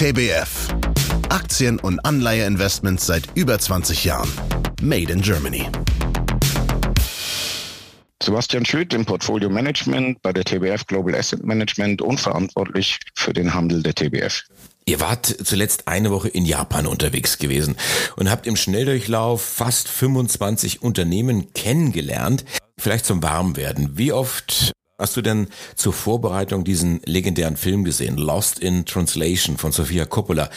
TBF. Aktien- und Anleiheinvestments seit über 20 Jahren. Made in Germany. Sebastian Schütt im Portfolio Management bei der TBF Global Asset Management und verantwortlich für den Handel der TBF. Ihr wart zuletzt eine Woche in Japan unterwegs gewesen und habt im Schnelldurchlauf fast 25 Unternehmen kennengelernt. Vielleicht zum Warmwerden. Wie oft Hast du denn zur Vorbereitung diesen legendären Film gesehen, Lost in Translation von Sofia Coppola,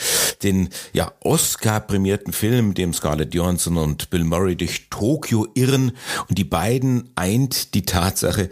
den ja Oscar-prämierten Film, dem Scarlett Johansson und Bill Murray durch Tokio irren und die beiden eint die Tatsache,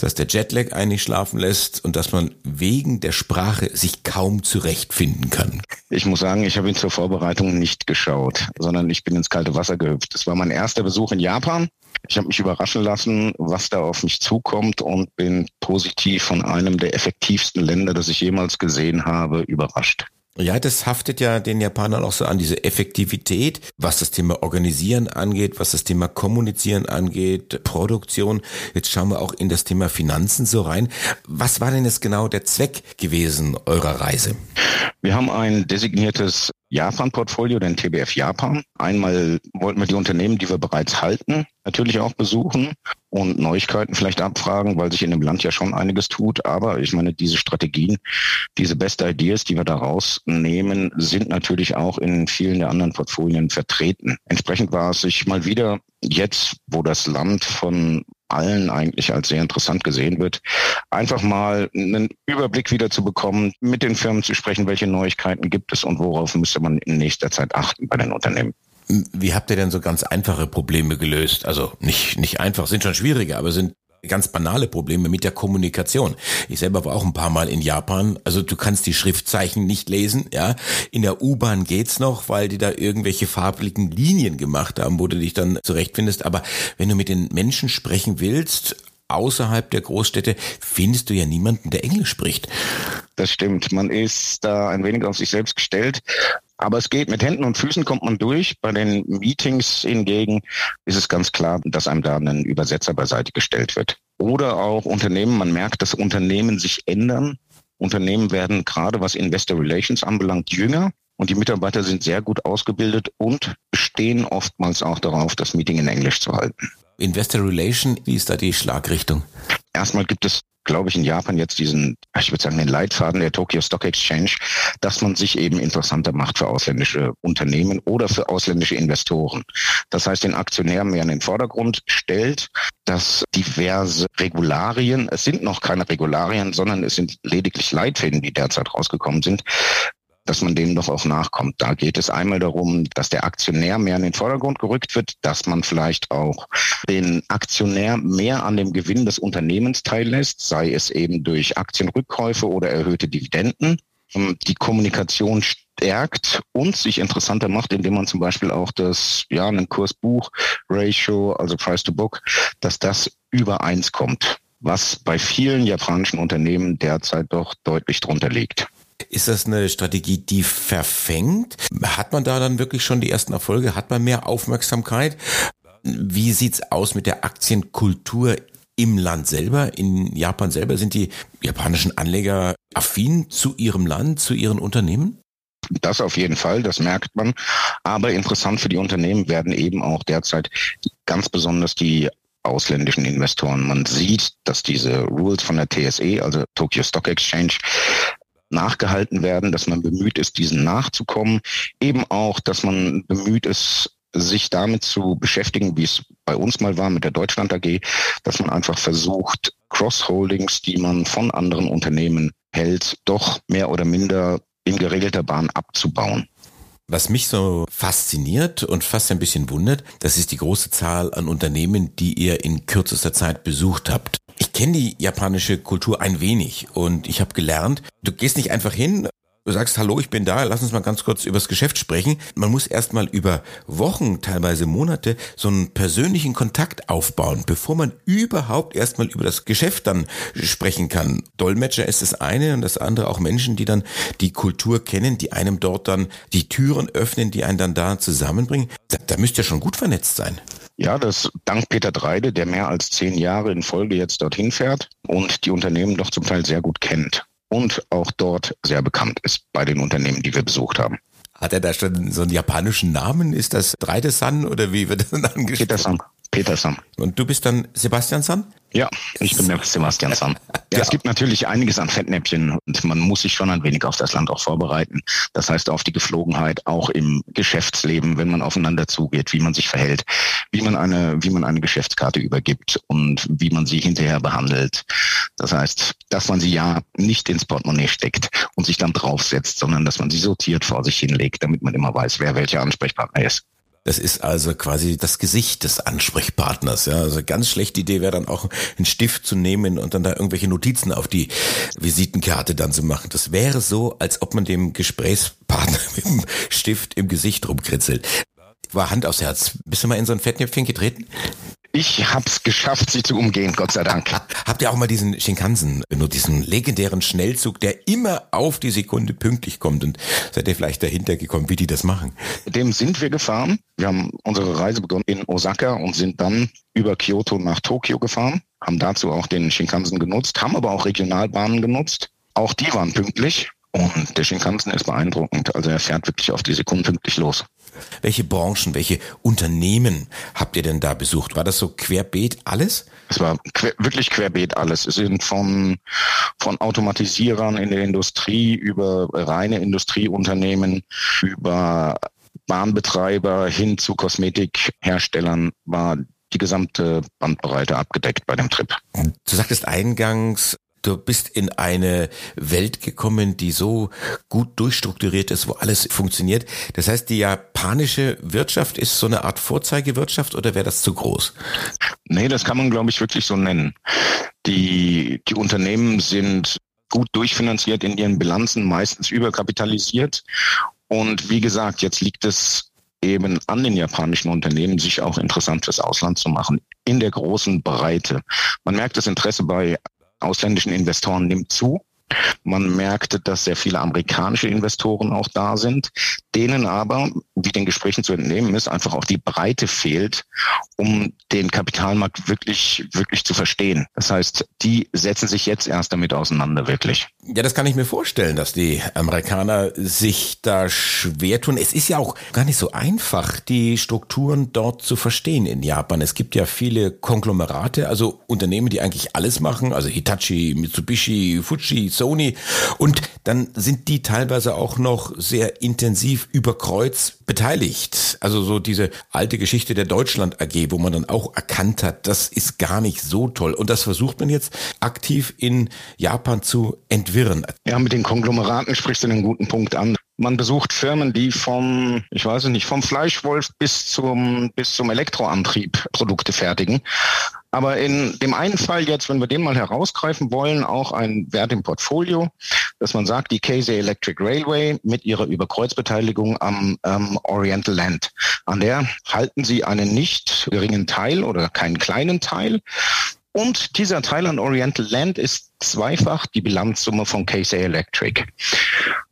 dass der Jetlag eigentlich schlafen lässt und dass man wegen der Sprache sich kaum zurechtfinden kann. Ich muss sagen, ich habe ihn zur Vorbereitung nicht geschaut, sondern ich bin ins kalte Wasser gehüpft. Das war mein erster Besuch in Japan ich habe mich überraschen lassen, was da auf mich zukommt und bin positiv von einem der effektivsten Länder, das ich jemals gesehen habe, überrascht. Ja, das haftet ja den Japanern auch so an, diese Effektivität, was das Thema Organisieren angeht, was das Thema Kommunizieren angeht, Produktion. Jetzt schauen wir auch in das Thema Finanzen so rein. Was war denn jetzt genau der Zweck gewesen eurer Reise? Wir haben ein designiertes Japan-Portfolio, den TBF Japan. Einmal wollten wir die Unternehmen, die wir bereits halten, natürlich auch besuchen und Neuigkeiten vielleicht abfragen, weil sich in dem Land ja schon einiges tut. Aber ich meine, diese Strategien, diese Best Ideas, die wir da rausnehmen, sind natürlich auch in vielen der anderen Portfolien vertreten. Entsprechend war es sich mal wieder jetzt, wo das Land von allen eigentlich als sehr interessant gesehen wird, einfach mal einen Überblick wieder zu bekommen, mit den Firmen zu sprechen, welche Neuigkeiten gibt es und worauf müsste man in nächster Zeit achten bei den Unternehmen. Wie habt ihr denn so ganz einfache Probleme gelöst? Also nicht, nicht einfach, sind schon schwierige, aber sind ganz banale Probleme mit der Kommunikation. Ich selber war auch ein paar Mal in Japan. Also du kannst die Schriftzeichen nicht lesen, ja. In der U-Bahn geht's noch, weil die da irgendwelche farbigen Linien gemacht haben, wo du dich dann zurechtfindest. Aber wenn du mit den Menschen sprechen willst, außerhalb der Großstädte findest du ja niemanden, der Englisch spricht. Das stimmt. Man ist da ein wenig auf sich selbst gestellt. Aber es geht mit Händen und Füßen kommt man durch. Bei den Meetings hingegen ist es ganz klar, dass einem da ein Übersetzer beiseite gestellt wird. Oder auch Unternehmen, man merkt, dass Unternehmen sich ändern. Unternehmen werden gerade was Investor Relations anbelangt jünger und die Mitarbeiter sind sehr gut ausgebildet und bestehen oftmals auch darauf, das Meeting in Englisch zu halten. Investor Relation, wie ist da die Schlagrichtung? Erstmal gibt es glaube ich, in Japan jetzt diesen, ich würde sagen, den Leitfaden der Tokyo Stock Exchange, dass man sich eben interessanter macht für ausländische Unternehmen oder für ausländische Investoren. Das heißt, den Aktionär mehr in den Vordergrund stellt, dass diverse Regularien, es sind noch keine Regularien, sondern es sind lediglich Leitfäden, die derzeit rausgekommen sind, dass man dem doch auch nachkommt. Da geht es einmal darum, dass der Aktionär mehr in den Vordergrund gerückt wird, dass man vielleicht auch den Aktionär mehr an dem Gewinn des Unternehmens teillässt, sei es eben durch Aktienrückkäufe oder erhöhte Dividenden. Ähm, die Kommunikation stärkt und sich interessanter macht, indem man zum Beispiel auch das, ja, einen Kursbuch-Ratio, also Price to Book, dass das über eins kommt, was bei vielen japanischen Unternehmen derzeit doch deutlich drunter liegt. Ist das eine Strategie, die verfängt? Hat man da dann wirklich schon die ersten Erfolge? Hat man mehr Aufmerksamkeit? Wie sieht's aus mit der Aktienkultur im Land selber, in Japan selber? Sind die japanischen Anleger affin zu ihrem Land, zu ihren Unternehmen? Das auf jeden Fall, das merkt man. Aber interessant für die Unternehmen werden eben auch derzeit ganz besonders die ausländischen Investoren. Man sieht, dass diese Rules von der TSE, also Tokyo Stock Exchange, nachgehalten werden, dass man bemüht ist, diesen nachzukommen. Eben auch, dass man bemüht ist, sich damit zu beschäftigen, wie es bei uns mal war mit der Deutschland AG, dass man einfach versucht, Cross-Holdings, die man von anderen Unternehmen hält, doch mehr oder minder in geregelter Bahn abzubauen. Was mich so fasziniert und fast ein bisschen wundert, das ist die große Zahl an Unternehmen, die ihr in kürzester Zeit besucht habt. Ich kenne die japanische Kultur ein wenig und ich habe gelernt, du gehst nicht einfach hin, Du sagst, hallo, ich bin da, lass uns mal ganz kurz übers Geschäft sprechen. Man muss erstmal über Wochen, teilweise Monate, so einen persönlichen Kontakt aufbauen, bevor man überhaupt erstmal über das Geschäft dann sprechen kann. Dolmetscher ist das eine und das andere auch Menschen, die dann die Kultur kennen, die einem dort dann die Türen öffnen, die einen dann da zusammenbringen. Da, da müsst ihr schon gut vernetzt sein. Ja, das dank Peter Dreide, der mehr als zehn Jahre in Folge jetzt dorthin fährt und die Unternehmen doch zum Teil sehr gut kennt. Und auch dort sehr bekannt ist bei den Unternehmen, die wir besucht haben. Hat er da schon so einen japanischen Namen? Ist das Dreite San oder wie wird das dann angesprochen? Peter-san. Peterson. Und du bist dann Sebastian San? Ja, ich bin der Sebastian San. Ja, es gibt natürlich einiges an Fettnäpfchen und man muss sich schon ein wenig auf das Land auch vorbereiten. Das heißt auf die Geflogenheit, auch im Geschäftsleben, wenn man aufeinander zugeht, wie man sich verhält, wie man eine, wie man eine Geschäftskarte übergibt und wie man sie hinterher behandelt. Das heißt, dass man sie ja nicht ins Portemonnaie steckt und sich dann draufsetzt, sondern dass man sie sortiert vor sich hinlegt, damit man immer weiß, wer welcher Ansprechpartner ist. Das ist also quasi das Gesicht des Ansprechpartners. Ja, also ganz schlechte Idee wäre dann auch einen Stift zu nehmen und dann da irgendwelche Notizen auf die Visitenkarte dann zu machen. Das wäre so, als ob man dem Gesprächspartner mit dem Stift im Gesicht rumkritzelt. War Hand aufs Herz. Bist du mal in so ein Fettnäpfchen getreten? Ich hab's geschafft, sie zu umgehen, Gott sei Dank. Habt ihr auch mal diesen Shinkansen, nur diesen legendären Schnellzug, der immer auf die Sekunde pünktlich kommt und seid ihr vielleicht dahinter gekommen, wie die das machen? Dem sind wir gefahren. Wir haben unsere Reise begonnen in Osaka und sind dann über Kyoto nach Tokio gefahren, haben dazu auch den Shinkansen genutzt, haben aber auch Regionalbahnen genutzt. Auch die waren pünktlich und der Shinkansen ist beeindruckend. Also er fährt wirklich auf die Sekunde pünktlich los. Welche Branchen, welche Unternehmen habt ihr denn da besucht? War das so querbeet alles? Es war quer, wirklich querbeet alles. Es sind von, von Automatisierern in der Industrie über reine Industrieunternehmen, über Bahnbetreiber hin zu Kosmetikherstellern war die gesamte Bandbreite abgedeckt bei dem Trip. Du sagtest eingangs, Du bist in eine Welt gekommen, die so gut durchstrukturiert ist, wo alles funktioniert. Das heißt, die japanische Wirtschaft ist so eine Art Vorzeigewirtschaft oder wäre das zu groß? Nee, das kann man, glaube ich, wirklich so nennen. Die, die Unternehmen sind gut durchfinanziert in ihren Bilanzen, meistens überkapitalisiert. Und wie gesagt, jetzt liegt es eben an den japanischen Unternehmen, sich auch interessant fürs Ausland zu machen, in der großen Breite. Man merkt das Interesse bei ausländischen Investoren nimmt zu. Man merkte, dass sehr viele amerikanische Investoren auch da sind, denen aber, wie den Gesprächen zu entnehmen ist, einfach auch die Breite fehlt, um den Kapitalmarkt wirklich, wirklich zu verstehen. Das heißt, die setzen sich jetzt erst damit auseinander, wirklich. Ja, das kann ich mir vorstellen, dass die Amerikaner sich da schwer tun. Es ist ja auch gar nicht so einfach, die Strukturen dort zu verstehen in Japan. Es gibt ja viele Konglomerate, also Unternehmen, die eigentlich alles machen, also Hitachi, Mitsubishi, Fuji, Sony. Und dann sind die teilweise auch noch sehr intensiv über Kreuz beteiligt. Also so diese alte Geschichte der Deutschland AG, wo man dann auch erkannt hat, das ist gar nicht so toll. Und das versucht man jetzt aktiv in Japan zu entwirren. Ja, mit den Konglomeraten sprichst du einen guten Punkt an. Man besucht Firmen, die vom, ich weiß nicht, vom Fleischwolf bis zum, bis zum Elektroantrieb Produkte fertigen. Aber in dem einen Fall jetzt, wenn wir den mal herausgreifen wollen, auch ein Wert im Portfolio, dass man sagt, die Casey Electric Railway mit ihrer Überkreuzbeteiligung am ähm, Oriental Land. An der halten sie einen nicht geringen Teil oder keinen kleinen Teil. Und dieser Teil an Oriental Land ist zweifach die Bilanzsumme von Casey Electric.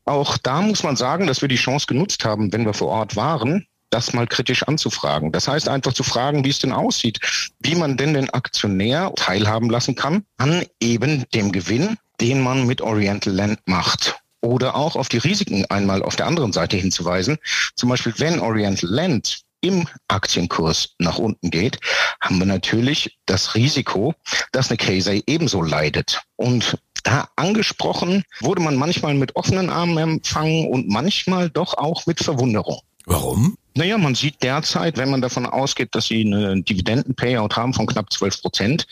Auch da muss man sagen, dass wir die Chance genutzt haben, wenn wir vor Ort waren, das mal kritisch anzufragen. Das heißt einfach zu fragen, wie es denn aussieht, wie man denn den Aktionär teilhaben lassen kann an eben dem Gewinn, den man mit Oriental Land macht. Oder auch auf die Risiken einmal auf der anderen Seite hinzuweisen. Zum Beispiel, wenn Oriental Land im Aktienkurs nach unten geht, haben wir natürlich das Risiko, dass eine Casey ebenso leidet. Und da angesprochen wurde man manchmal mit offenen Armen empfangen und manchmal doch auch mit Verwunderung. Warum? Naja, man sieht derzeit, wenn man davon ausgeht, dass sie eine Dividenden-Payout haben von knapp 12 Prozent,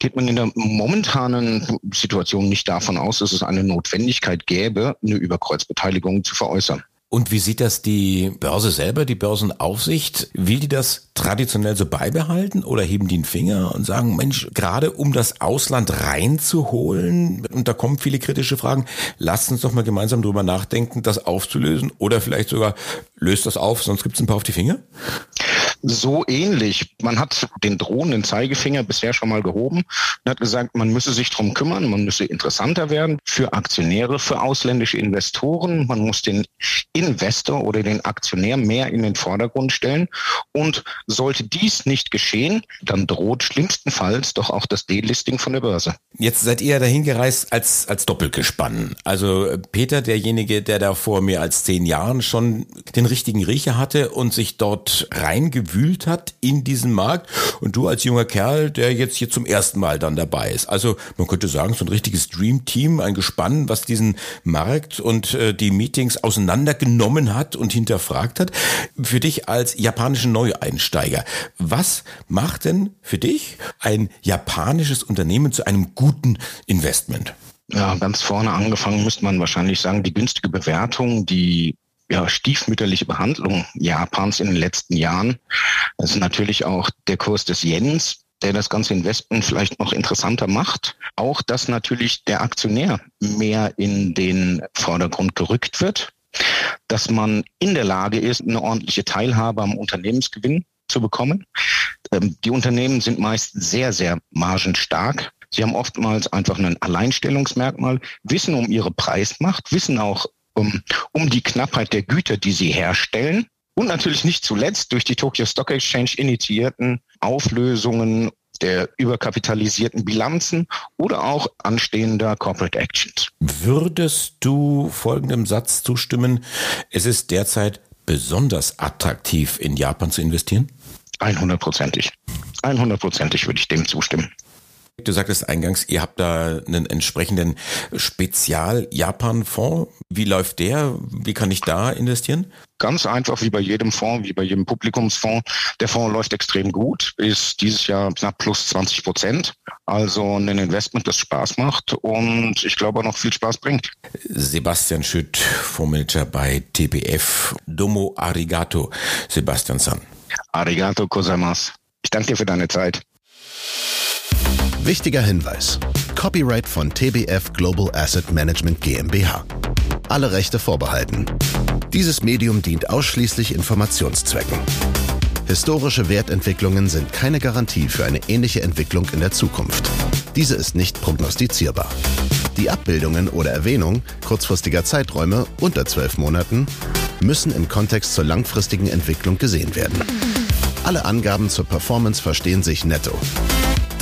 geht man in der momentanen Situation nicht davon aus, dass es eine Notwendigkeit gäbe, eine Überkreuzbeteiligung zu veräußern. Und wie sieht das die Börse selber, die Börsenaufsicht? Will die das traditionell so beibehalten oder heben die einen Finger und sagen, Mensch, gerade um das Ausland reinzuholen, und da kommen viele kritische Fragen, lasst uns doch mal gemeinsam drüber nachdenken, das aufzulösen oder vielleicht sogar löst das auf, sonst gibt es ein paar auf die Finger? So ähnlich. Man hat den drohenden Zeigefinger bisher schon mal gehoben und hat gesagt, man müsse sich drum kümmern, man müsse interessanter werden für Aktionäre, für ausländische Investoren. Man muss den Investor oder den Aktionär mehr in den Vordergrund stellen. Und sollte dies nicht geschehen, dann droht schlimmstenfalls doch auch das Delisting von der Börse. Jetzt seid ihr dahin gereist als, als Doppelgespann. Also Peter, derjenige, der da vor mehr als zehn Jahren schon den richtigen Riecher hatte und sich dort reingewühlt gewühlt hat in diesem Markt und du als junger Kerl, der jetzt hier zum ersten Mal dann dabei ist. Also man könnte sagen, so ein richtiges Dream-Team, ein Gespann, was diesen Markt und äh, die Meetings auseinandergenommen hat und hinterfragt hat. Für dich als japanischen Neueinsteiger, was macht denn für dich ein japanisches Unternehmen zu einem guten Investment? Ja, ganz vorne angefangen müsste man wahrscheinlich sagen, die günstige Bewertung, die ja, stiefmütterliche Behandlung Japans in den letzten Jahren. Das ist natürlich auch der Kurs des Yens, der das ganze Investment vielleicht noch interessanter macht. Auch, dass natürlich der Aktionär mehr in den Vordergrund gerückt wird, dass man in der Lage ist, eine ordentliche Teilhabe am Unternehmensgewinn zu bekommen. Ähm, die Unternehmen sind meist sehr, sehr margenstark. Sie haben oftmals einfach ein Alleinstellungsmerkmal, wissen um ihre Preismacht, wissen auch um, um die Knappheit der Güter, die sie herstellen. Und natürlich nicht zuletzt durch die Tokyo Stock Exchange initiierten Auflösungen der überkapitalisierten Bilanzen oder auch anstehender Corporate Actions. Würdest du folgendem Satz zustimmen? Es ist derzeit besonders attraktiv, in Japan zu investieren? 100%ig. 100%ig würde ich dem zustimmen. Du sagtest eingangs, ihr habt da einen entsprechenden Spezial-Japan-Fonds. Wie läuft der? Wie kann ich da investieren? Ganz einfach wie bei jedem Fonds, wie bei jedem Publikumsfonds. Der Fonds läuft extrem gut, ist dieses Jahr knapp plus 20 Prozent. Also ein Investment, das Spaß macht und ich glaube auch noch viel Spaß bringt. Sebastian Schütt, Fondsmanager bei TBF. Domo Arigato, Sebastian San. Arigato Kosamas. Ich danke dir für deine Zeit. Wichtiger Hinweis. Copyright von TBF Global Asset Management GmbH. Alle Rechte vorbehalten. Dieses Medium dient ausschließlich Informationszwecken. Historische Wertentwicklungen sind keine Garantie für eine ähnliche Entwicklung in der Zukunft. Diese ist nicht prognostizierbar. Die Abbildungen oder Erwähnung kurzfristiger Zeiträume unter zwölf Monaten müssen im Kontext zur langfristigen Entwicklung gesehen werden. Alle Angaben zur Performance verstehen sich netto.